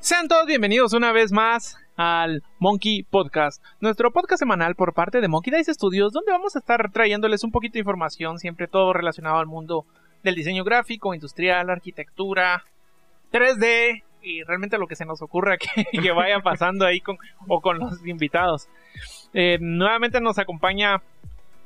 Sean todos bienvenidos una vez más al Monkey Podcast, nuestro podcast semanal por parte de Monkey Dice Studios, donde vamos a estar trayéndoles un poquito de información, siempre todo relacionado al mundo del diseño gráfico, industrial, arquitectura, 3D y realmente lo que se nos ocurra que, que vaya pasando ahí con, o con los invitados. Eh, nuevamente nos acompaña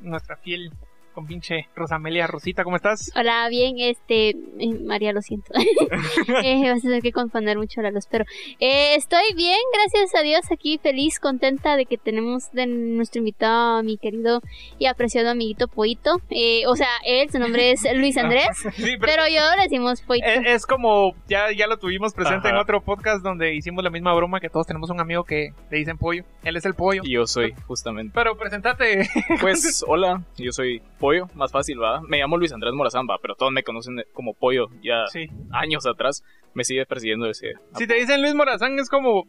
nuestra fiel con pinche Rosamelia Rosita, ¿cómo estás? Hola, bien, este, eh, María, lo siento. eh, vas a tener que confundir mucho la luz, pero eh, estoy bien, gracias a Dios, aquí feliz, contenta de que tenemos de nuestro invitado a mi querido y apreciado amiguito Poito. Eh, o sea, él, su nombre es Luis Andrés, Sí, pero yo le decimos Poito. es, es como, ya, ya lo tuvimos presente Ajá. en otro podcast donde hicimos la misma broma que todos tenemos un amigo que le dicen pollo. Él es el pollo. Y yo soy, justamente. Pero presentate. Pues, hola, yo soy Pollo, más fácil, ¿va? Me llamo Luis Andrés Morazán, va, pero todos me conocen como Pollo ya Sí. años atrás. Me sigue persiguiendo ese. Si te dicen Luis Morazán es como...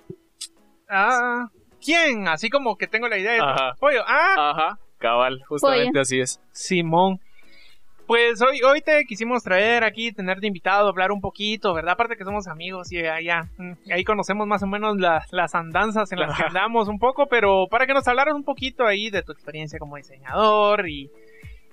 Ah, ¿quién? Así como que tengo la idea de... Ajá. Pollo. Ah, Ajá, cabal, justamente así es. Simón. Pues hoy, hoy te quisimos traer aquí, tenerte invitado, hablar un poquito, ¿verdad? Aparte que somos amigos y allá, ahí conocemos más o menos la- las andanzas en las que andamos un poco, pero para que nos hablaras un poquito ahí de tu experiencia como diseñador y...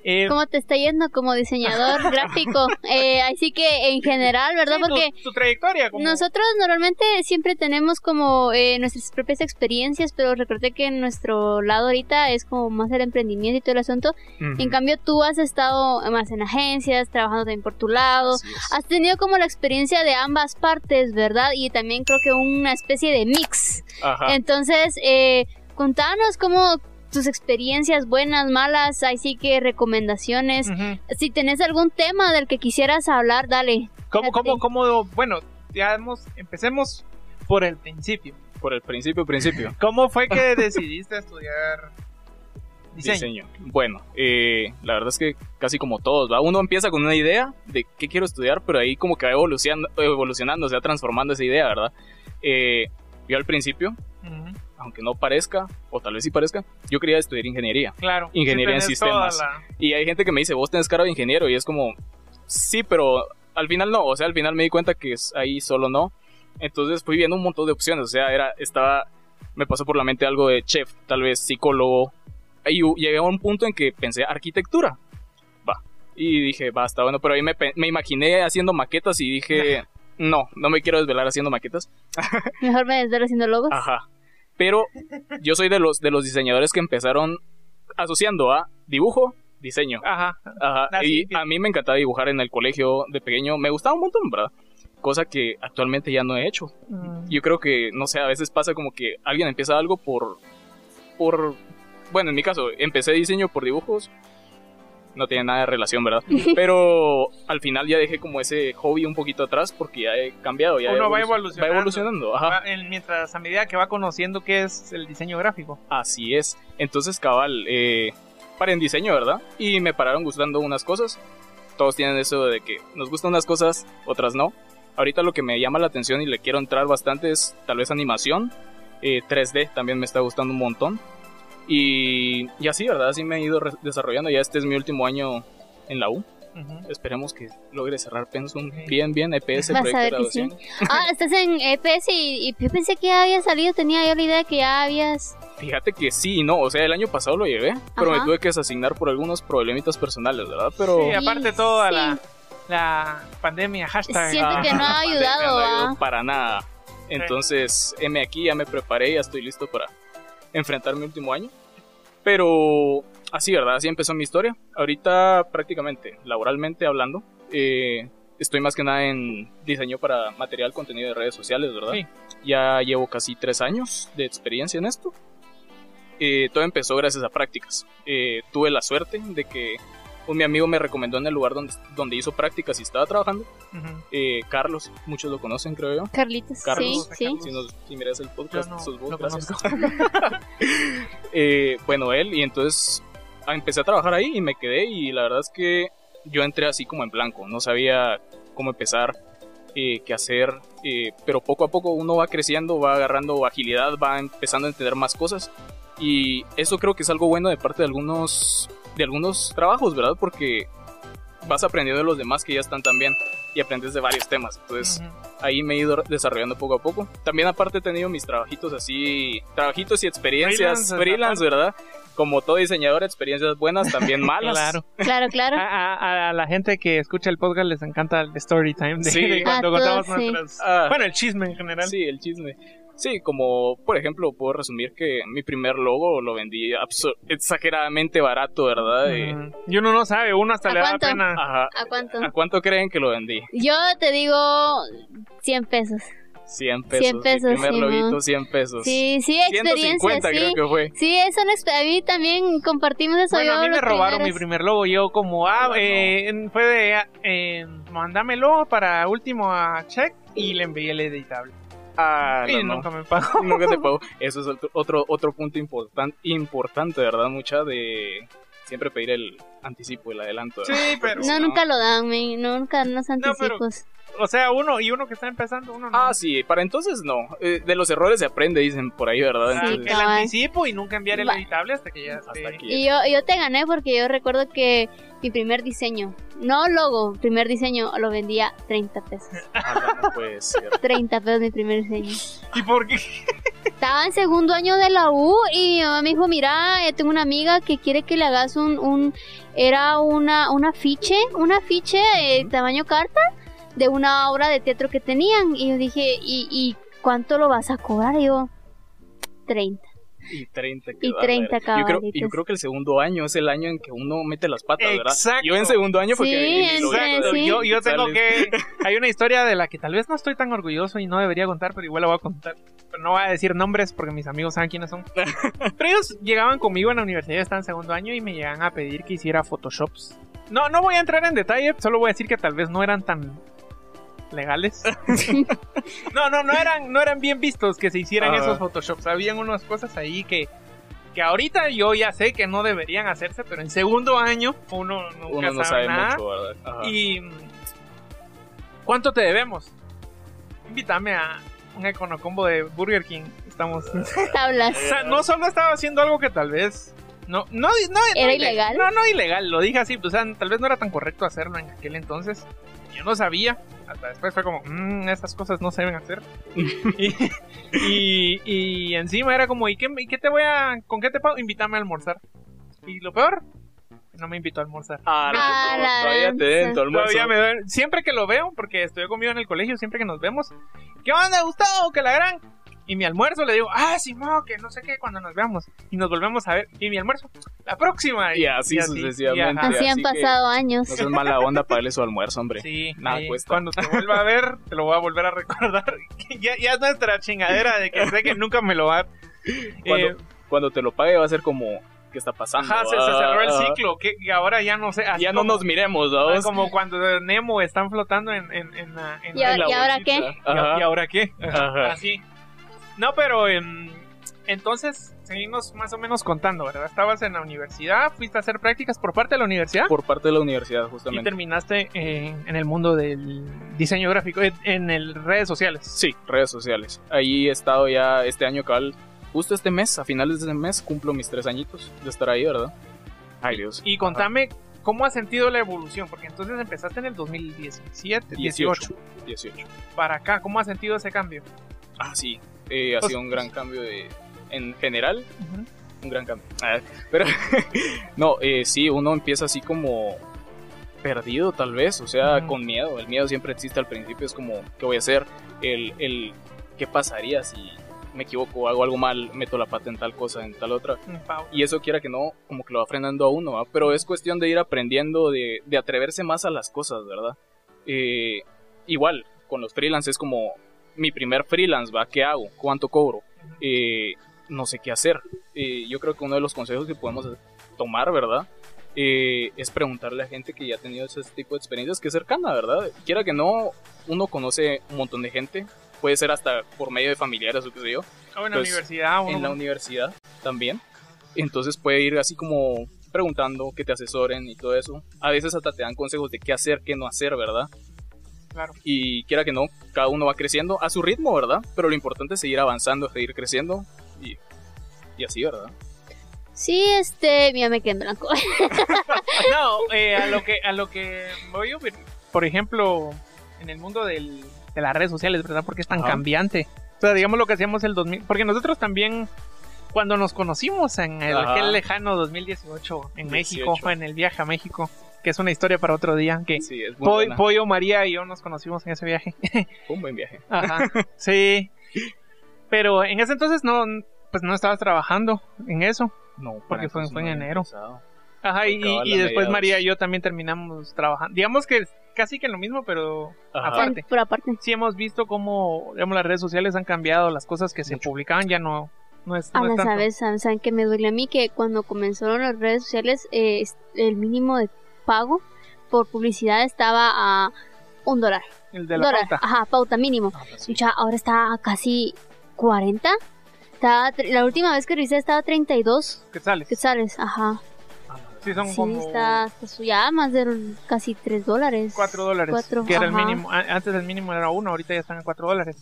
eh, ¿Cómo te está yendo como diseñador gráfico? Eh, así que en general, ¿verdad? sí, tu- Porque tu, trayectoria como... Nosotros normalmente siempre tenemos como eh, nuestras propias experiencias, pero recordé que nuestro lado ahorita es como más el emprendimiento y todo el asunto. En cambio, tú has estado más en agencias, trabajando también por tu lado. Has tenido como la experiencia de ambas partes, ¿verdad? Y también creo que una especie de mix. Ajá. Entonces, eh, contanos cómo tus experiencias buenas, malas, ahí sí que recomendaciones. Si tenés algún tema del que quisieras hablar, dale. ¿Cómo, cómo, cómo, bueno, ya hemos, empecemos por el principio. Por el principio, principio. ¿Cómo fue que decidiste estudiar diseño? Diseño. Bueno, eh, la verdad es que casi como todos, ¿va? Uno empieza con una idea de qué quiero estudiar, pero ahí como que va evolucionando, evolucionando se va transformando esa idea, ¿verdad? Eh, yo al principio, aunque no parezca, o tal vez sí parezca, yo quería estudiar ingeniería. Claro. Ingeniería en sistemas. la- Y hay gente que me dice, vos tenés cara de ingeniero, y es como, sí, pero al final no, o sea, al final me di cuenta que es ahí solo no. Entonces fui viendo un montón de opciones, o sea, era, estaba, me pasó por la mente algo de chef, tal vez psicólogo, y llegué a un punto en que pensé arquitectura, va, y dije, basta, bueno, pero ahí me, me imaginé haciendo maquetas y dije, no, no me quiero desvelar haciendo maquetas, Mejor me desvelo haciendo logos. Ajá. Pero yo soy de los, de los diseñadores que empezaron asociando a dibujo, diseño. Ajá. Ajá. Ah, y a mí me encantaba dibujar en el colegio de pequeño. Me gustaba un montón, ¿verdad? Cosa que actualmente ya no he hecho. Mm, Yo creo que, no sé, a veces pasa como que alguien empieza algo por... por bueno, en mi caso, empecé diseño por dibujos. No tiene nada de relación, ¿verdad? Pero al final ya dejé como ese hobby un poquito atrás porque ya he cambiado. Ya Uno va evolu- evolucionando. Va evolucionando, ajá. va en- mientras a medida que va conociendo qué es el diseño gráfico. Así es. Entonces, cabal, eh, para en diseño, ¿verdad? Y me pararon gustando unas cosas. Todos tienen eso de que nos gustan unas cosas, otras no. Ahorita lo que me llama la atención y le quiero entrar bastante es tal vez animación. Eh, 3D también me está gustando un montón. Y, y así, ¿verdad? Así me he ido desarrollando. Ya este es mi último año en la U. Esperemos que logre cerrar Pensum bien, bien. EPS, Vas a proyecto de ver que sí. graduación. Ah, estás en EPS y, y yo pensé que ya había salido, tenía yo la idea de que ya habías... Fíjate que sí y no, o sea, el año pasado lo llevé, pero Ajá. me tuve que desasignar por algunos problemitas personales, ¿verdad? Pero Sí, aparte toda sí. la, la pandemia, hashtag. Siento ah, que no ha ayudado, no ayudó ¿ah? para nada. Entonces, M aquí, ya me preparé, ya estoy listo para enfrentar mi último año. Pero así, ¿verdad? Así empezó mi historia. Ahorita, prácticamente, laboralmente hablando, eh, estoy más que nada en diseño para material, contenido de redes sociales, ¿verdad? Sí. Ya llevo casi tres años de experiencia en esto. Eh, todo empezó gracias a prácticas. Eh, tuve la suerte de que un mi amigo me recomendó en el lugar donde, donde hizo prácticas y estaba trabajando. Ujú. Eh, Carlos, muchos lo conocen, creo yo. Carlitos, Carlos, sí, sí. Si, nos, si miras el podcast, no sos vos, lo gracias. Eh, bueno, él, y entonces ah, empecé a trabajar ahí y me quedé y la verdad es que yo entré así como en blanco, no sabía cómo empezar, eh, qué hacer, eh, pero poco a poco uno va creciendo, va agarrando agilidad, va empezando a entender más cosas y eso creo que es algo bueno de parte de algunos, de algunos trabajos, ¿verdad? Porque vas aprendiendo de los demás que ya están también y aprendes de varios temas. Entonces, ahí me he ido desarrollando poco a poco. También aparte he tenido mis trabajitos así, trabajitos y experiencias Freelance, freelance, ¿verdad? Como todo diseñador, experiencias buenas, también malas. Claro. Claro, claro. A, a- a la gente que escucha el podcast les encanta el story time de, Sí. de cuando contamos sí. nuestras... Ah, Bueno, el chisme en general. sí, el chisme. Sí, como por ejemplo, puedo resumir que mi primer logo lo vendí exageradamente barato, ¿verdad? Eh, Ujú. Y uno no sabe, uno hasta ¿A le da cuánto? pena. ajá. ¿A cuánto? ¿A cuánto creen que lo vendí? Yo te digo 100 pesos. 100 pesos. 100 pesos, Mi primer sí, loguito, ¿no? 100 pesos. Sí, sí, experiencia, 150 sí. creo que fue. Sí, eso a mí también compartimos eso. Bueno, yo a mí me robaron mi primeros. primer logo. Yo como, ah, Bueno. eh, fue de, ah, eh, mándamelo para último a check y le envié el editable. Ah, y no, no. nunca me pagó. Nunca te pago. Eso es otro, otro, otro punto importan- importante, ¿verdad? Mucha de siempre pedir el anticipo, el adelanto. ¿verdad? Sí, pero... No, nunca lo dan, men, nunca los No, pero- anticipos. O sea, uno y uno que está empezando, uno no. Ah, sí, para entonces no. Eh, de los errores se aprende, dicen por ahí, ¿verdad? Sí, Entonces, el anticipo y nunca enviar el editable hasta que ya hasta aquí. Y yo, yo te gané porque yo recuerdo que mi primer diseño, no logo, primer diseño, lo vendía 30 pesos. Ah, no puede ser. 30 pesos mi primer diseño. ¿Y por qué? Estaba en segundo año de la U y mi mamá me dijo, mira, eh, tengo una amiga que quiere que le hagas un, un era una, un afiche, un afiche eh, tamaño carta de una obra de teatro que tenían. Y yo dije, ¿y, y cuánto lo vas a cobrar? Y yo, 30. Y 30 Y quedó, 30 ¿verdad? yo creo, y yo creo que el segundo año es el año en que uno mete las patas, ¿verdad? Exacto. Yo en segundo año fue Sí, que mi en- Exacto, sí. yo, yo tengo que... Hay una historia de la que tal vez no estoy tan orgulloso y no debería contar, pero igual la voy a contar. Pero no voy a decir nombres porque mis amigos saben quiénes son. Pero ellos llegaban conmigo en la universidad, estaban en segundo año y me llegaban a pedir que hiciera photoshops. No, no voy a entrar en detalle, solo voy a decir que tal vez no eran tan legales. no, no, no eran, no eran bien vistos que se hicieran Ajá. esos photoshops. Habían unas cosas ahí que, que ahorita yo ya sé que no deberían hacerse, pero en segundo año uno nunca Uno no sabe sabe nada. mucho, ¿verdad? Ajá. Y ¿cuánto te debemos? Invítame a un econocombo de Burger King. Estamos. o Tablas. sea, no solo estaba haciendo algo que tal vez no no no ¿Era no ilegal? No, no ilegal, lo dije así, pues, o sea, tal vez no era tan correcto hacerlo en aquel entonces. Yo no sabía, hasta después fue como, mmm, estas cosas no se deben hacer. y, y, y encima era como, ¿y qué, ¿y qué te voy a, con qué te pago? Invítame a almorzar. Y lo peor, no me invitó a almorzar. Ah, no, Ah, no, todavía te den tu almuerzo. Todavía me duele. Siempre que lo veo, porque estoy conmigo en el colegio, siempre que nos vemos, ¿qué onda, Gustavo? Que la gran. Y mi almuerzo le digo, ah, Simón, que no sé qué, cuando nos veamos. Y nos volvemos a ver. Y mi almuerzo, la próxima. Y así sucesivamente. y ajá. Así han así que- pasado años. No seas mala onda para darle su almuerzo, hombre. Sí, Nada ahí, cuesta. cuando te vuelva a ver, te lo voy a volver a recordar. ya, ya es nuestra chingadera de que sé que nunca me lo va a... Cuando, Eh, cuando te lo pague va a ser como, ¿qué está pasando? ajá, se, se cerró el Ah, ciclo, que que ahora ya no sé. así Ya no como- nos miremos, ah, ¿vamos? Como cuando Nemo están flotando en, en, en la- en ¿Y la- ahora- En la y ahora bolsita. qué? ¿Y, ahora qué? Ajá. Así. No, pero em, entonces seguimos más o menos contando, ¿verdad? Estabas en la universidad, fuiste a hacer prácticas por parte de la universidad Por parte de la universidad, y justamente. terminaste en, en el mundo del diseño gráfico, en, el redes sociales. Sí, redes sociales. Ahí he estado ya este año, cabal. Justo este mes, a finales de este mes, cumplo mis tres añitos de estar ahí, ¿verdad? Ay, Dios. Y contame cómo has sentido la evolución, porque entonces empezaste en el 2017, 18, 18. para acá, ¿cómo has sentido ese cambio? Ah, sí. Eh, ha Pues- sido un gran cambio de... En general, un gran cambio. Ah, pero, no, eh, sí, uno empieza así como perdido tal vez, o sea, con miedo. El miedo siempre existe al principio, es como, ¿qué voy a hacer? El, el ¿qué pasaría si me equivoco, hago algo mal, meto la pata en tal cosa, en tal otra? Mm. Y eso quiera que no, como que lo va frenando a uno, pero es cuestión de ir aprendiendo, de, de atreverse más a las cosas, ¿verdad? Eh, igual, con los freelance es como mi primer freelance, ¿va? ¿Qué hago? ¿Cuánto cobro? Eh, no sé qué hacer. Eh, yo creo que uno de los consejos que podemos tomar, ¿verdad? Eh, es preguntarle a gente que ya ha tenido ese tipo de experiencias que es cercana, ¿verdad? Quiera que no, uno conoce un montón de gente, puede ser hasta por medio de familiares o qué sé yo, Ah, en la pues, universidad, en la universidad también. Entonces puede ir así como preguntando que te asesoren y todo eso. A veces hasta te dan consejos de qué hacer, qué no hacer, ¿verdad? Claro. Y quiera que no, cada uno va creciendo a su ritmo, ¿verdad? Pero lo importante es seguir avanzando, seguir creciendo y, y así, ¿verdad? Sí, este, ya me quedé en blanco. no, eh, a lo que a lo que voy a ver, por ejemplo, en el mundo del, de las redes sociales, ¿verdad? Porque es tan Ajá. cambiante. O sea, digamos lo que hacíamos el 2000, porque nosotros también cuando nos conocimos en el, aquel lejano 2018 en México, 18. en el viaje a México, que es una historia para otro día, que Sí, es muy Poi- buena. Pollo, María y yo nos conocimos en ese viaje. Fue un buen viaje. Ajá, sí. Pero en ese entonces no, pues no estabas trabajando en eso. No, Porque fue- fue en no enero. empezado. Ajá, y, y después. María y yo también terminamos trabajando. Digamos que casi que lo mismo, pero Ajá. aparte. Por aparte. Sí hemos visto cómo digamos, las redes sociales han cambiado, las cosas que se publicaban ya no, no es, A no es tanto. sabes, saben, que me duele a mí que cuando comenzaron las redes sociales eh, el mínimo de pago por publicidad estaba a un dólar. El de la dólar, pauta. ajá, pauta mínimo. Ah, pues sí. Ya, ahora está a casi 40. Estaba, la última vez que revisé estaba a 32 ¿Qué sales? quetzales, ajá. Sí, son Sí, como está, está ya más de casi 3 dólares. 4 dólares. Cuatro, que era el mínimo. Antes el mínimo era 1, ahorita ya están a 4 dólares.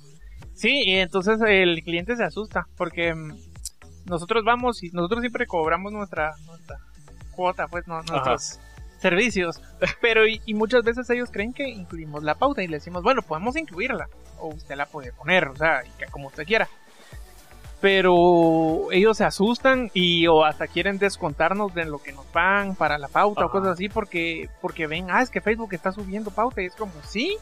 Sí, y entonces el cliente se asusta porque mm, nosotros vamos y nosotros siempre cobramos nuestra, nuestra cuota, pues, no, nuestros servicios. Pero y, y muchas veces ellos creen que incluimos la pauta y le decimos, bueno, podemos incluirla. O usted la puede poner, o sea, como usted quiera. Pero ellos se asustan y o hasta quieren descontarnos de lo que nos pagan para la pauta o cosas así porque porque ven, ah, es que Facebook está subiendo pauta y es como, sí,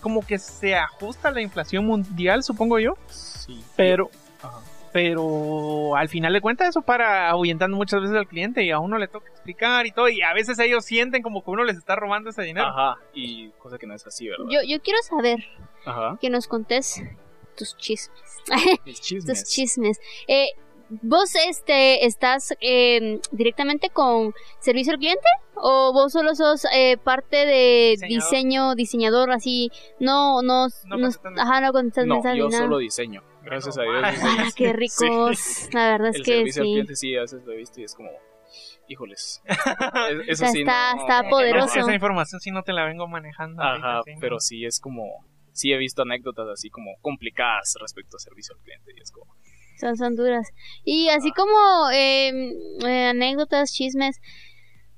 como que se ajusta a la inflación mundial, supongo yo, Sí. pero Ajá. Pero al final de cuentas eso para ahuyentando muchas veces al cliente y a uno le toca explicar y todo y a veces ellos sienten como que uno les está robando ese dinero. Ajá. Y cosa que no es así, ¿verdad? Yo, yo quiero saber Ajá. que nos contés tus chismes. Mis tus chismes. chismes. Eh, ¿Vos este, estás eh, directamente con servicio al cliente? ¿O vos solo sos eh, parte de Diseñador. diseño, diseñador, así? No, no, No no, ajá, no contestas No, mensajes yo nada. solo diseño. Gracias a Dios. Ah, qué ricos. La verdad es El que servicio al sí. cliente sí, a veces lo he visto y es como, híjoles. Es- O Eso sea, sí, está, no- está No, poderoso. esa información sí no te la vengo manejando. Ajá, ahorita, sí, ¿no? pero sí es como, sí he visto anécdotas así como complicadas respecto a servicio al cliente y es como, Son, son duras. Y así Ah. como eh, eh, anécdotas, chismes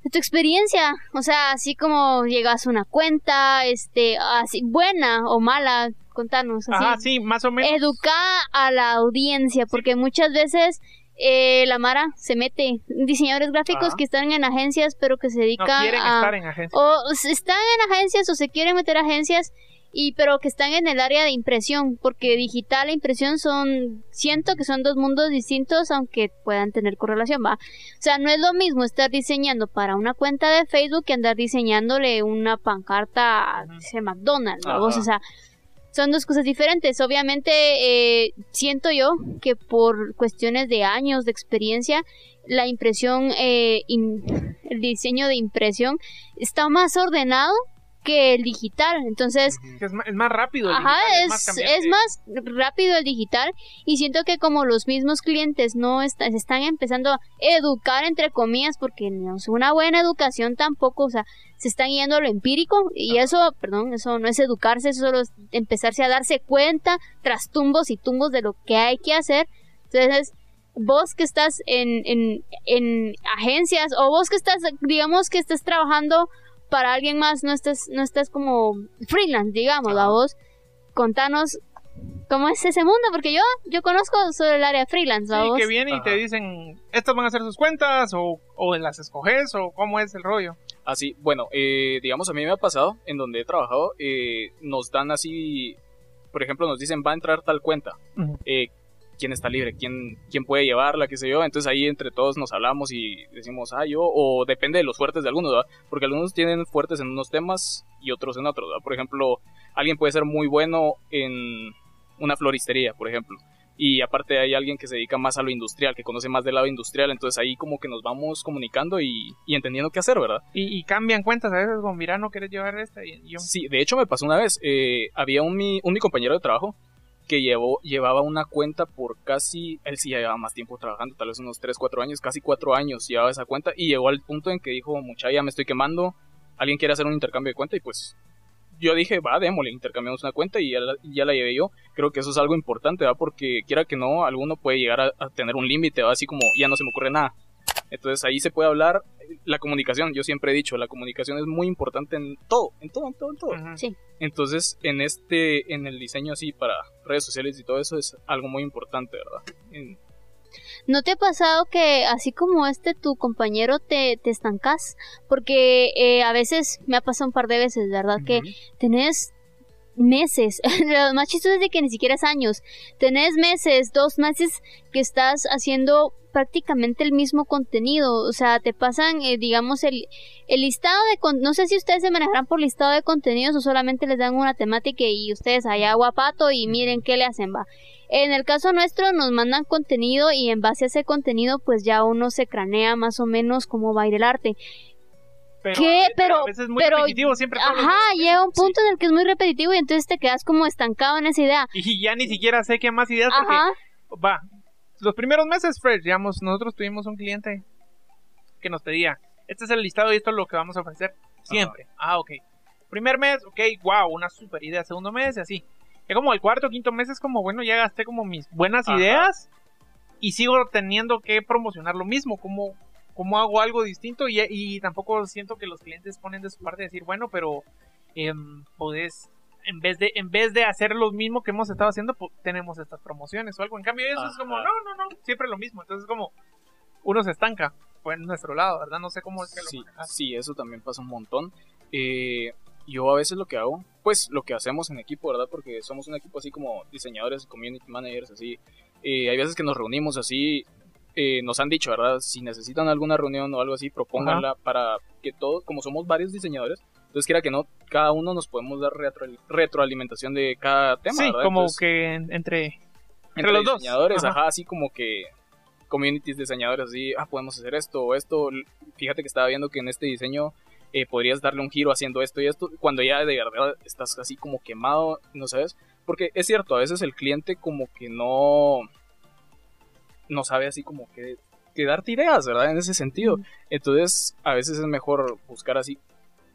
de tu experiencia, o sea, así como llegas a una cuenta, este, así buena o mala, contanos. Así. Ajá, sí, más o menos. Educa a la audiencia, porque muchas veces eh, la Mara se mete, diseñadores gráficos Ajá. que están en agencias, pero que se no dedican quieren a estar en agencia. o están en agencias o se quieren meter a agencias y pero que están en el área de impresión porque digital e impresión son siento que son dos mundos distintos aunque puedan tener correlación va o sea no es lo mismo estar diseñando para una cuenta de Facebook que andar diseñándole una pancarta dice McDonald's o sea son dos cosas diferentes. Obviamente, eh, siento yo que por cuestiones de años de experiencia, la impresión, eh, in- el diseño de impresión está más ordenado que el digital. Entonces, es, más, es más rápido. el Ajá, digital, es, más es más rápido el digital y siento que como los mismos clientes no está- se están empezando a educar entre comillas porque no es una buena educación tampoco, o sea, se están yendo a lo empírico y eso, perdón, eso no es educarse, eso solo es empezarse a darse cuenta tras tumbos y tumbos de lo que hay que hacer. Entonces, vos que estás en, en, en agencias o vos que estás, digamos que estás trabajando para alguien más, no estás, no estás como freelance, digamos, Ajá. a vos, contanos cómo es ese mundo, porque yo, yo conozco solo el área freelance, Sí, ¿va vos? que vienen y te dicen, estas van a ser sus cuentas, o, o las escoges, o cómo es el rollo. Así, bueno, eh, digamos, a mí me ha pasado en donde he trabajado, eh, nos dan así, por ejemplo, nos dicen va a entrar tal cuenta, eh, quién está libre, quién, quién puede llevarla, qué sé yo, entonces ahí entre todos nos hablamos y decimos, ah, yo, o depende de los fuertes de algunos, ¿verdad? Porque algunos tienen fuertes en unos temas y otros en otros, ¿verdad? Por ejemplo, alguien puede ser muy bueno en una floristería, por ejemplo. Y aparte hay alguien que se dedica más a lo industrial, que conoce más del lado industrial, entonces ahí como que nos vamos comunicando y, y entendiendo qué hacer, ¿verdad? Y, y cambian cuentas a veces, como, mira, no quieres llevar esta. Y yo, Sí, de hecho me pasó una vez. eh, había un mi, un mi compañero de trabajo que llevó, llevaba una cuenta por casi, él sí ya llevaba más tiempo trabajando, tal vez unos 3, 4 años, casi 4 años llevaba esa cuenta y llegó al punto en que dijo, mucha, ya me estoy quemando, alguien quiere hacer un intercambio de cuenta y pues yo dije, va, démosle, intercambiamos una cuenta y ya la, ya la llevé yo. Creo que eso es algo importante, ¿va? Porque quiera que no, alguno puede llegar a, a tener un límite, ¿va? Así como ya no se me ocurre nada. Entonces ahí se puede hablar, la comunicación, yo siempre he dicho, la comunicación es muy importante en todo, en todo, en todo, en todo. Sí. Entonces, en este, en el diseño así para redes sociales y todo eso es algo muy importante, ¿verdad? En- ¿No te ha pasado que así como este tu compañero te, te estancas? Porque eh, a veces me ha pasado un par de veces, ¿verdad? Que tenés meses, lo más chistoso es de que ni siquiera es años, tenés meses, dos meses que estás haciendo prácticamente el mismo contenido, o sea, te pasan, eh, digamos, el, el listado de, con no sé si ustedes se manejarán por listado de contenidos o solamente les dan una temática y ustedes allá guapato y miren qué le hacen, va. En el caso nuestro nos mandan contenido y en base a ese contenido pues ya uno se cranea más o menos cómo va a ir el arte. Pero, ¿Qué? Pero- a veces es muy pero- repetitivo, siempre Ajá, llega un punto en el que es muy repetitivo y entonces te quedas como estancado en esa idea. Y ya ni siquiera sé qué más ideas porque Ajá. va. Los primeros meses, Fred, digamos, nosotros tuvimos un cliente que nos pedía, este es el listado y esto es lo que vamos a ofrecer siempre. Ah, ok. Primer mes, ok, wow, una super idea. Segundo mes, y así. Ya como el cuarto, quinto mes es como, bueno, ya gasté como mis buenas Ajá. ideas y sigo teniendo que promocionar lo mismo. como cómo hago algo distinto? Y, y tampoco siento que los clientes ponen de su parte decir, bueno, pero em, podés en vez de en vez de hacer lo mismo que hemos estado haciendo pues, tenemos estas promociones o algo en cambio eso es como no no no siempre lo mismo entonces como uno se estanca pues en nuestro lado verdad no sé cómo es que lo Sí, manejas. sí, eso también pasa un montón. Eh, yo a veces lo que hago, pues lo que hacemos en equipo, ¿verdad? Porque somos un equipo así como diseñadores, community managers, así. Eh, hay veces que nos reunimos así, eh, nos han dicho, ¿verdad? Si necesitan alguna reunión o algo así, propónganla para que todos, como somos varios diseñadores, entonces quiera que no, cada uno nos podemos dar retro- retroalimentación de cada tema, sí ¿verdad? como Entonces, que en- entre entre los dos. diseñadores, Ajá. ajá. así como que communities diseñadores así, ah, podemos hacer esto o esto. Fíjate que estaba viendo que en este diseño eh, podrías darle un giro haciendo esto y esto, cuando ya de verdad estás así como quemado, no sabes. Porque es cierto, a veces el cliente como que no, no sabe así como que, que darte ideas, ¿verdad? En ese sentido. Entonces, a veces es mejor buscar así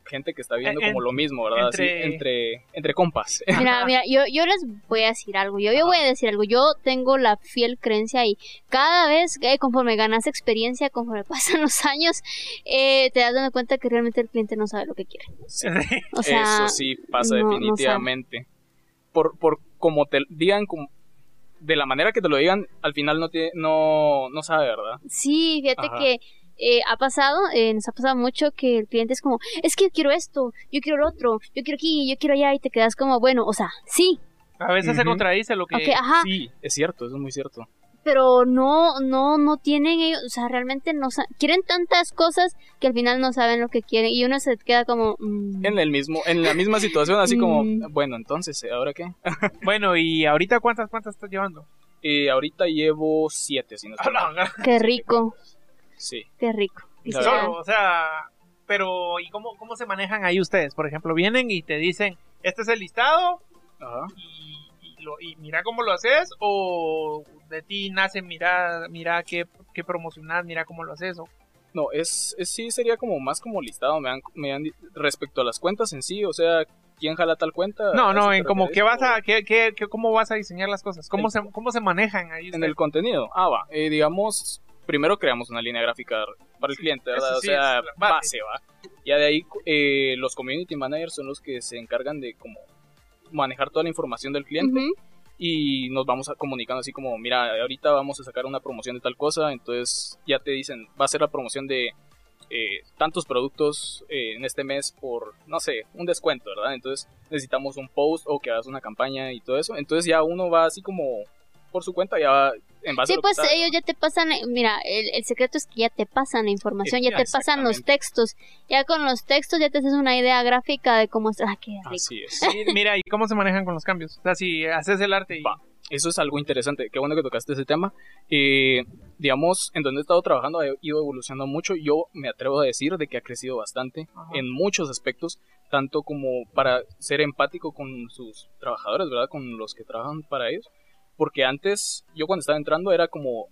gente que está viendo En- como lo mismo, ¿verdad? Así, entre- entre, entre compas. Mira, mira, yo, yo les voy a decir algo. Yo, yo voy a decir algo. Yo tengo la fiel creencia y cada vez, que conforme ganas experiencia, conforme pasan los años, eh, te das dando cuenta que realmente el cliente no sabe lo que quiere. Sí. O sea, Eso sí pasa no- no definitivamente. por, por como te digan, como, de la manera que te lo digan, al final no, te, no, no sabe, ¿verdad? Sí, fíjate Ajá. que eh, ha pasado, eh, nos ha pasado mucho que el cliente es como, es que yo quiero esto, yo quiero lo otro, yo quiero aquí, yo quiero allá, y te quedas como, bueno, o sea, sí, a veces se Ujú. contradice lo que ok, ajá, Sí, es cierto, eso es muy cierto. pero no, no, no tienen ellos, o sea, realmente no quieren tantas cosas que al final no saben lo que quieren y uno se queda como, mm, En el mismo, en la misma situación, así como, Mm. bueno, entonces, ¿ahora qué? bueno y ahorita cuántas cuántas estás llevando Eh, ahorita llevo siete, si no estoy mal. qué rico, Sí. qué rico. Y Solo, o sea, pero ¿y cómo, cómo se manejan ahí ustedes? Por ejemplo, vienen y te dicen, este es el listado Ajá. y, y lo, y mira cómo lo haces o de ti nace, mira, mira qué, qué promocionar, mira cómo lo haces. O... No, es, es- sí sería como más como listado, me han, me han respecto a las cuentas en sí, o sea, ¿quién jala tal cuenta? No, ¿A no, en como qué vas a, qué, qué, qué- cómo vas a diseñar las cosas, cómo El- se, cómo se manejan ahí. En el contenido, ah, va, eh, digamos, primero creamos una línea gráfica para el cliente, ¿verdad? O sea, base. va. Ya de ahí, eh, los community managers son los que se encargan de como manejar toda la información del cliente y nos vamos a comunicando así como, mira, ahorita vamos a sacar una promoción de tal cosa, entonces ya te dicen, va a ser la promoción de eh, tantos productos eh, en este mes por, no sé, un descuento, ¿verdad? Entonces necesitamos un post o que hagas una campaña y todo eso, entonces ya uno va así como por su cuenta, ya va en base a Sí, pues ellos ya te pasan, mira, el, el secreto es que ya te pasan la información, ya Ya, te pasan los textos, ya con los textos ya te haces una idea gráfica de cómo está, ah, qué rico. Así es. Sí, mira, ¿y cómo se manejan con los cambios? O sea, si haces el arte y... Va. Eso es algo interesante. Qué bueno que tocaste ese tema. Eh, digamos, en donde he estado trabajando ha ido evolucionando mucho. Yo me atrevo a decir de que ha crecido bastante Ajá. en muchos aspectos, tanto como para ser empático con sus trabajadores, ¿verdad? Con los que trabajan para ellos. Porque antes, yo cuando estaba entrando era como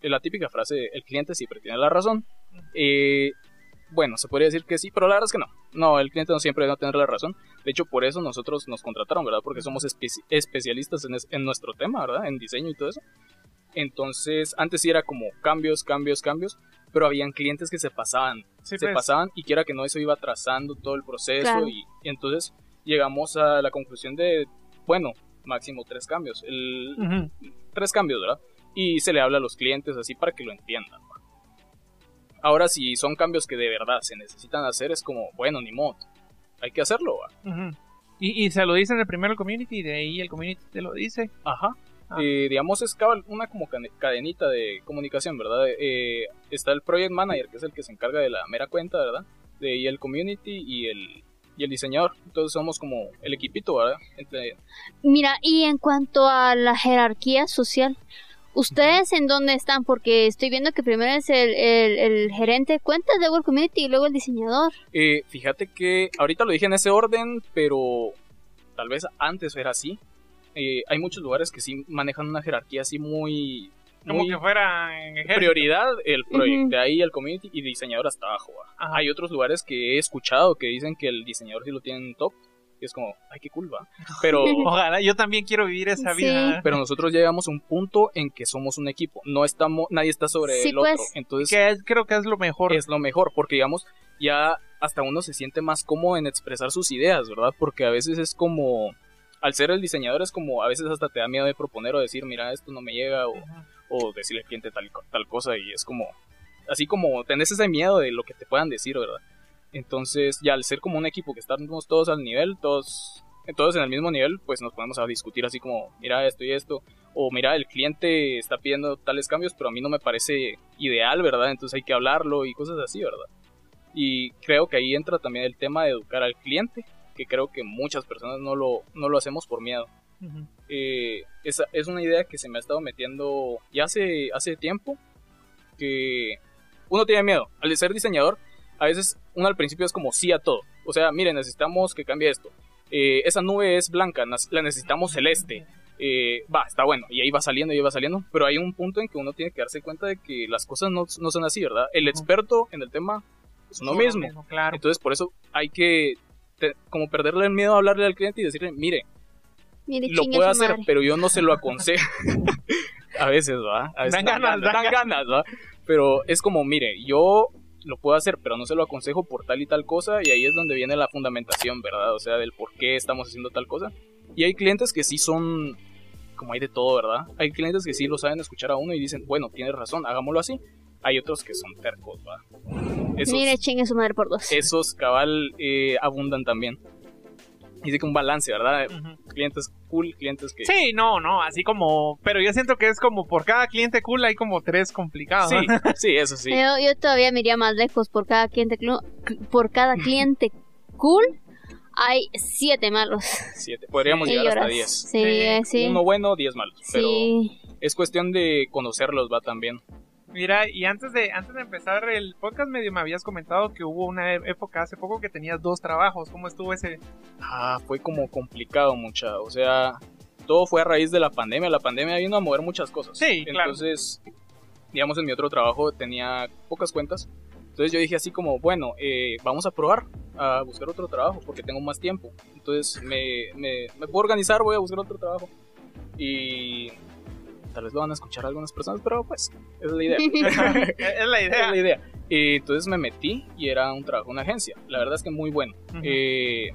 la típica frase, el cliente siempre tiene la razón. Eh, bueno, se podría decir que sí, pero la verdad es que no. No, el cliente no siempre va a tener la razón. De hecho, por eso nosotros nos contrataron, ¿verdad? Porque somos espe- especialistas en, es- en nuestro tema, ¿verdad? En diseño y todo eso. Entonces, antes sí era como cambios, cambios, cambios. pero habían clientes que se pasaban, Sí, se pues. pasaban y quiera que no, eso iba atrasando todo el proceso Claro. y, y entonces llegamos a la conclusión de, bueno, máximo tres cambios, el, tres cambios, ¿verdad? Y se le habla a los clientes así para que lo entiendan. Ahora, si son cambios que de verdad se necesitan hacer, es como, bueno, ni modo, hay que hacerlo. Ujú. Y, y se lo dicen el primero al community y de ahí el community te lo dice. Ajá. Ah. Eh, digamos, es una como cadenita de comunicación, ¿verdad? Eh, está el project manager, que es el que se encarga de la mera cuenta, ¿verdad? De ahí el community y el, y el diseñador. Entonces somos como el equipito, ¿verdad? Entre, Mira, y en cuanto a la jerarquía social, ¿ustedes en dónde están? Porque estoy viendo que primero es el, el, el gerente de cuentas, luego el community y luego el diseñador. Eh, fíjate que ahorita lo dije en ese orden, pero tal vez antes era así. Eh, hay muchos lugares que sí manejan una jerarquía así muy... Como muy que fuera en prioridad el proyecto, ahí el community y diseñador hasta abajo. Ajá. Hay otros lugares que he escuchado que dicen que el diseñador sí lo tienen top. Y es como, ay, qué cool, va. Pero, Ojalá, yo también quiero vivir esa Sí. vida. pero nosotros ya llegamos a un punto en que somos un equipo. No estamos, nadie está sobre Sí, el otro. pues. Entonces, Que es- creo que es lo mejor. es lo mejor, porque digamos, ya hasta uno se siente más cómodo en expresar sus ideas, ¿verdad? Porque a veces es como, al ser el diseñador es como, a veces hasta te da miedo de proponer o decir, mira, esto no me llega, o. o decirle al cliente tal, tal cosa, y es como, así como tenés ese miedo de lo que te puedan decir, ¿verdad? Entonces, ya al ser como un equipo que estamos todos al nivel, todos, todos en el mismo nivel, pues nos ponemos a discutir así como, mira esto y esto, o mira, el cliente está pidiendo tales cambios, pero a mí no me parece ideal, ¿verdad? Entonces hay que hablarlo y cosas así, ¿verdad? Y creo que ahí entra también el tema de educar al cliente, que creo que muchas personas no lo, no lo hacemos por miedo. Eh, esa es una idea que se me ha estado metiendo ya hace, hace tiempo, que uno tiene miedo. Al ser diseñador, a veces uno al principio es como sí a todo. O sea, mire, necesitamos que cambie esto. Eh, esa nube es blanca, la necesitamos celeste. Eh, va, está bueno, y ahí va saliendo, y ahí va saliendo, pero hay un punto en que uno tiene que darse cuenta de que las cosas no, no son así, ¿verdad? El experto en el tema es uno mismo. Claro. Entonces, por eso hay que te- como perderle el miedo a hablarle al cliente y decirle, mire, Mire, lo puede hacer, madre. pero yo no se lo aconsejo. a veces, ¿va? A veces Dan ganas, dan dan ganas, ¿va? Pero es como, mire, yo lo puedo hacer, pero no se lo aconsejo por tal y tal cosa, y ahí es donde viene la fundamentación, ¿verdad? O sea, del por qué estamos haciendo tal cosa. Y hay clientes que sí son, como hay de todo, ¿verdad? Hay clientes que sí lo saben escuchar a uno y dicen, bueno, tienes razón, hagámoslo así. Hay otros que son tercos, ¿va? Esos, Mire, chingue su madre por dos. esos cabal eh, abundan también. Dice que un balance, ¿verdad? Clientes cool, clientes que... Sí, no, no, así como, pero yo siento que es como por cada cliente cool hay como tres complicados. Sí, ¿no? sí, eso sí. Yo, yo todavía me iría más lejos por cada cliente por cada cliente cool hay siete malos. Siete. Podríamos llegar hasta. 10. Sí, eh, sí. Uno bueno, 10 malos. Pero Sí. es cuestión de conocerlos, va también. Mira, y antes de, antes de empezar el podcast medio me habías comentado que hubo una e- época hace poco que tenías dos trabajos. ¿Cómo estuvo ese? Ah, fue como complicado mucha. O sea, todo fue a raíz de la pandemia. La pandemia vino a mover muchas cosas. Sí, claro. Entonces, digamos, en mi otro trabajo tenía pocas cuentas. Entonces yo dije así como, bueno, eh, vamos a probar a buscar otro trabajo porque tengo más tiempo. Entonces me, me, me puedo organizar, voy a buscar otro trabajo. Y tal vez lo van a escuchar algunas personas, pero pues es la idea. es la idea. es la idea. Eh, entonces me metí y era un trabajo una agencia. La verdad es que muy bueno. Eh,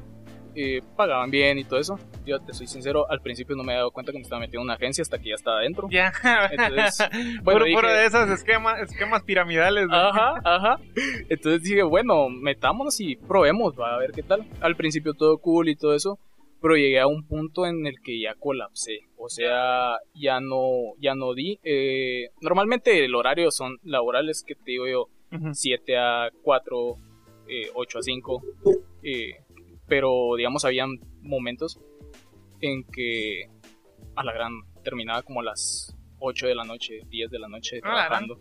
eh, pagaban bien y todo eso. Yo te soy sincero, al principio no me he dado cuenta que me estaba metiendo en una agencia hasta que ya estaba adentro. Ya. Entonces, bueno, puro, dije- puro de esos esquemas, esquemas piramidales. ¿no? Ajá, ajá. Entonces dije, bueno, metámonos y probemos, va a ver qué tal. Al principio todo cool y todo eso, pero llegué a un punto en el que ya colapsé. O sea, ya no, ya no di. Eh, normalmente el horario son laborales que te digo yo, Ujú. 7 a 4, eh, 8 a 5. eh, pero digamos, habían momentos en que a la gran terminaba como a las 8 de la noche, 10 de la noche Ah, trabajando.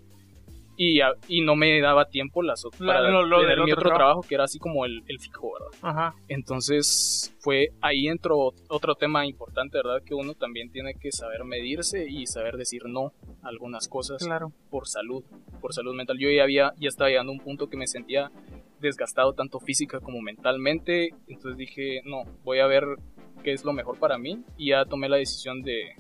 Y, a- y no me daba tiempo las, para lo- lo tener mi otro otro trabajo. trabajo. que era así como el, el fijo, ¿verdad? Ajá. Entonces fue ahí entró otro tema importante, ¿verdad? Que uno también tiene que saber medirse y saber decir no a algunas cosas Claro. por salud, por salud mental. Yo ya había, ya estaba llegando a un punto que me sentía desgastado tanto física como mentalmente, entonces dije, no, voy a ver qué es lo mejor para mí y ya tomé la decisión de,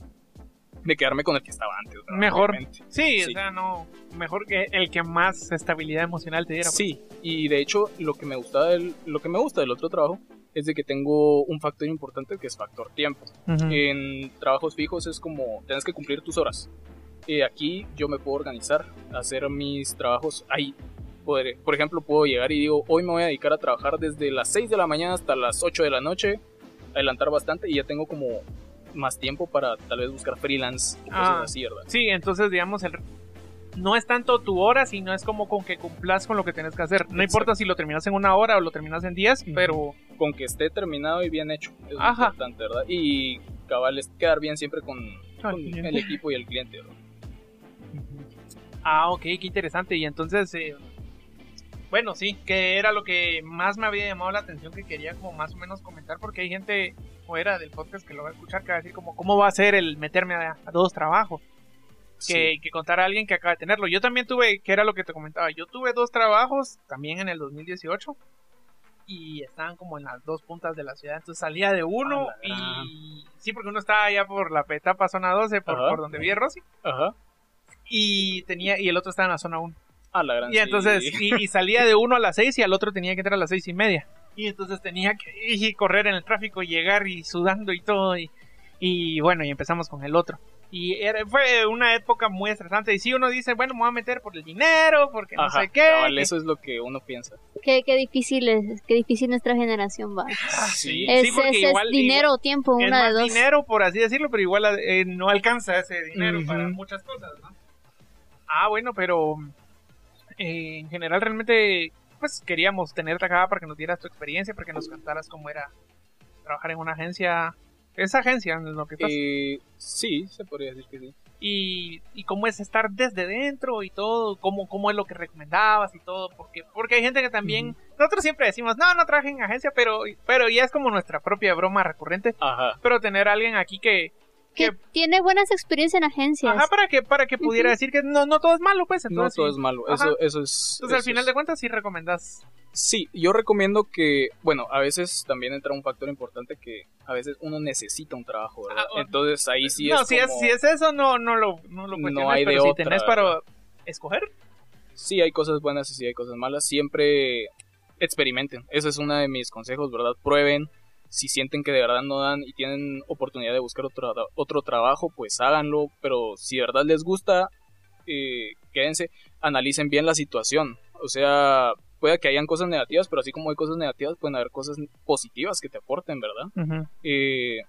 de quedarme con el que estaba antes. ¿verdad? Mejor. Obviamente. Sí, o Sí. sea, no. Mejor que el que más estabilidad emocional te diera. pues. Sí, y de hecho lo que me gusta del, lo que me gusta del otro trabajo es de que tengo un factor importante que es factor tiempo. Ujú. En trabajos fijos es como tienes que cumplir tus horas. Eh, aquí yo me puedo organizar, hacer mis trabajos ahí. Poder, por ejemplo, puedo llegar y digo, hoy me voy a dedicar a trabajar desde las 6 de la mañana hasta las 8 de la noche, adelantar bastante y ya tengo como más tiempo para tal vez buscar freelance o cosas Ah. así, ¿verdad? Sí, entonces digamos, el, no es tanto tu hora, sino es como con que cumplas con lo que tienes que hacer. No Exacto. importa si lo terminas en una hora o lo terminas en días, Ujú. pero Con que esté terminado y bien hecho, es Ajá. importante, ¿verdad? Y cabal es quedar bien siempre con, el equipo y el cliente, ¿verdad? Ah, ok, qué interesante. Y entonces, eh, bueno, sí, que era lo que más me había llamado la atención, que quería como más o menos comentar, porque hay gente fuera del podcast que lo va a escuchar, que va a decir como, ¿cómo va a ser el meterme a, a dos trabajos? Que, que contar a alguien que acaba de tenerlo. Yo también tuve, que era lo que te comentaba, yo tuve dos trabajos, también en el 2018, y estaban como en las dos puntas de la ciudad, entonces salía de uno A la gran. y... Sí, porque uno estaba allá por la etapa zona 12, por, Ajá. por donde vive Rosy, Ajá. y tenía y el otro estaba en la zona 1. A la gran Y entonces, sí. y, y salía de uno a las seis y al otro tenía que entrar a las seis y media. Y entonces tenía que y correr en el tráfico, llegar y sudando y todo. Y, y bueno, y empezamos con el otro. Y era- fue una época muy estresante. Y si uno dice, bueno, me voy a meter por el dinero, porque no Ajá, sé qué. cabal, que- eso es lo que uno piensa. Qué, qué difícil es, qué difícil nuestra generación va. Ah, sí, Es, sí, es- es igual- dinero igual- o tiempo, es una de más dos. dinero, por así decirlo, pero igual eh, no alcanza ese dinero Ujú. para muchas cosas, ¿no? Ah, bueno, pero eh, en general realmente pues queríamos tenerte acá para que nos dieras tu experiencia, para que nos contaras cómo era trabajar en una agencia, esa agencia en lo que estás, Eh, sí, se podría decir que sí. y, y cómo es estar desde dentro y todo, cómo, cómo es lo que recomendabas y todo, porque, porque hay gente que también, nosotros siempre decimos, no, no trabajen en agencia, pero, pero ya es como nuestra propia broma recurrente, Ajá. pero tener a alguien aquí que, Que que tiene buenas experiencias en agencias. Ajá, para que, para que pudiera decir que no, no todo es malo, pues. No Entonces, todo sí. es malo. Ajá. Eso, eso es. Entonces, al final es- de cuentas, sí recomendas. Sí, yo recomiendo que, bueno, a veces también entra un factor importante que a veces uno necesita un trabajo, ¿verdad? Ah, o- Entonces ahí sí no, es si, como- es, si es eso, no, no lo, no lo No hay de pero si otra, tenés para ¿verdad? escoger, Sí hay cosas buenas y sí hay cosas malas. Siempre experimenten. Ese es uno de mis consejos, ¿verdad? Prueben. Si sienten que de verdad no dan y tienen oportunidad de buscar otro, otro trabajo, pues háganlo. Pero si de verdad les gusta, eh, quédense. Analicen bien la situación. O sea, puede que hayan cosas negativas, pero así como hay cosas negativas, pueden haber cosas positivas que te aporten, ¿verdad? Eh,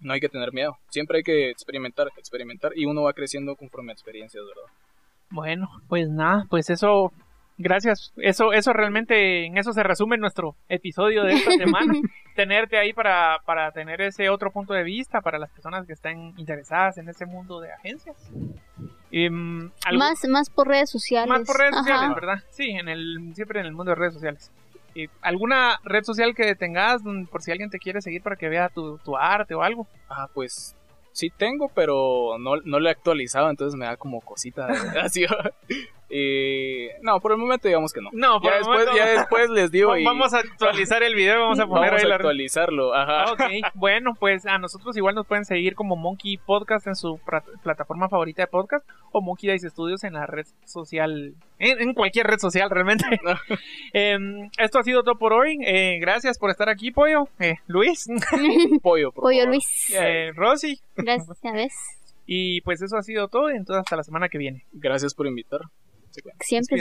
no hay que tener miedo. Siempre hay que experimentar, experimentar. Y uno va creciendo conforme a experiencias, ¿verdad? Bueno, pues nada, pues eso, gracias. Eso, eso realmente, en eso se resume nuestro episodio de esta semana. Tenerte ahí para, para tener ese otro punto de vista para las personas que estén interesadas en ese mundo de agencias. Algo- Más, más por redes sociales. Más por redes Ajá. sociales, ¿verdad? Sí, en el, siempre en el mundo de redes sociales. ¿Y ¿Alguna red social que tengas por si alguien te quiere seguir para que vea tu, tu arte o algo? Ah, pues sí tengo, pero no, no lo he actualizado, entonces me da como cosita de así. Eh, no, por el momento digamos que no. No, por Ya el después, momento- ya después les digo y Vamos a actualizar el video, vamos a poner vamos ahí a la actualizarlo. Ajá. Ok, bueno, pues a nosotros igual nos pueden seguir como Monkey Podcast en su plataforma favorita de podcast o Monkey Dice Studios en la red social, en, en cualquier red social realmente. Em, esto ha sido todo por hoy. Eh, gracias por estar aquí, Pollo. Eh, Luis, Pollo, por Pollo favor. Luis. eh, Rosy. Gracias. Y pues eso ha sido todo. Y entonces hasta la semana que viene. Gracias por invitar. Siempre